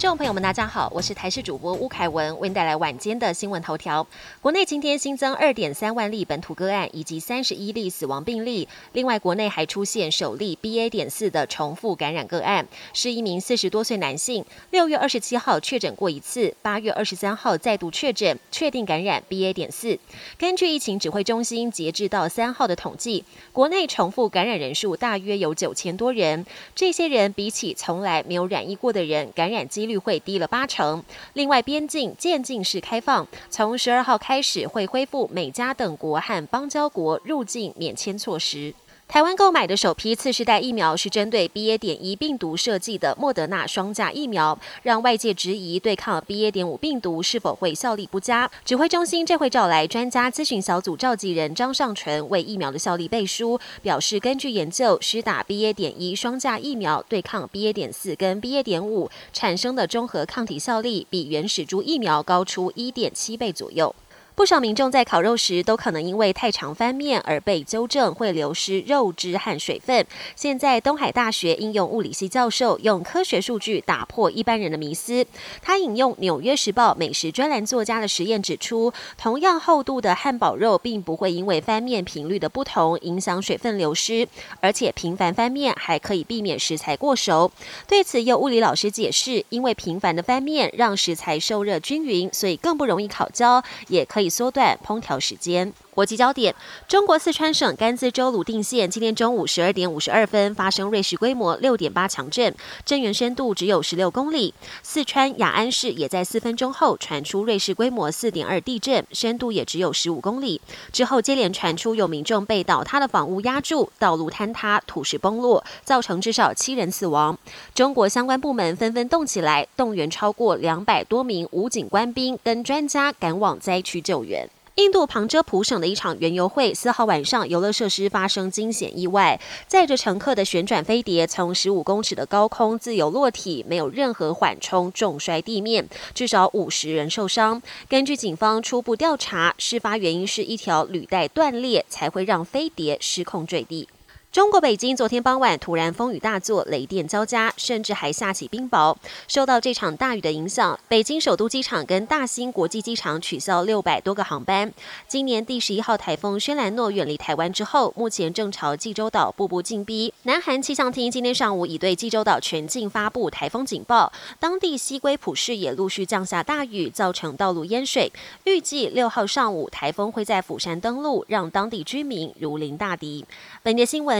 众朋友们，大家好，我是台视主播吴凯文，为您带来晚间的新闻头条。国内今天新增二点三万例本土个案，以及三十一例死亡病例。另外，国内还出现首例 BA. 点四的重复感染个案，是一名四十多岁男性，六月二十七号确诊过一次，八月二十三号再度确诊，确定感染 BA. 点四。根据疫情指挥中心截至到三号的统计，国内重复感染人数大约有九千多人。这些人比起从来没有染疫过的人，感染几率率会低了八成。另外，边境渐进式开放，从十二号开始会恢复美加等国和邦交国入境免签措施。台湾购买的首批次世代疫苗是针对 BA. 点一病毒设计的莫德纳双价疫苗，让外界质疑对抗 BA. 点五病毒是否会效力不佳。指挥中心这会召来专家咨询小组召集人张尚纯为疫苗的效力背书，表示根据研究，施打 BA. 点一双价疫苗对抗 BA. 点四跟 BA. 点五产生的中和抗体效力，比原始株疫苗高出一点七倍左右。不少民众在烤肉时都可能因为太常翻面而被纠正会流失肉汁和水分。现在东海大学应用物理系教授用科学数据打破一般人的迷思。他引用《纽约时报》美食专栏作家的实验指出，同样厚度的汉堡肉并不会因为翻面频率的不同影响水分流失，而且频繁翻面还可以避免食材过熟。对此，有物理老师解释，因为频繁的翻面让食材受热均匀，所以更不容易烤焦，也可以。缩短烹调时间。国际焦点：中国四川省甘孜州鲁定县今天中午十二点五十二分发生瑞士规模六点八强震，震源深度只有十六公里。四川雅安市也在四分钟后传出瑞士规模四点二地震，深度也只有十五公里。之后接连传出有民众被倒塌的房屋压住，道路坍塌，土石崩落，造成至少七人死亡。中国相关部门纷纷动起来，动员超过两百多名武警官兵跟专家赶往灾区救援。印度旁遮普省的一场园游会，四号晚上游乐设施发生惊险意外，载着乘客的旋转飞碟从十五公尺的高空自由落体，没有任何缓冲，重摔地面，至少五十人受伤。根据警方初步调查，事发原因是一条履带断裂，才会让飞碟失控坠地。中国北京昨天傍晚突然风雨大作，雷电交加，甚至还下起冰雹。受到这场大雨的影响，北京首都机场跟大兴国际机场取消六百多个航班。今年第十一号台风轩岚诺远离台湾之后，目前正朝济州岛步步进逼。南韩气象厅今天上午已对济州岛全境发布台风警报，当地西归浦市也陆续降下大雨，造成道路淹水。预计六号上午台风会在釜山登陆，让当地居民如临大敌。本节新闻。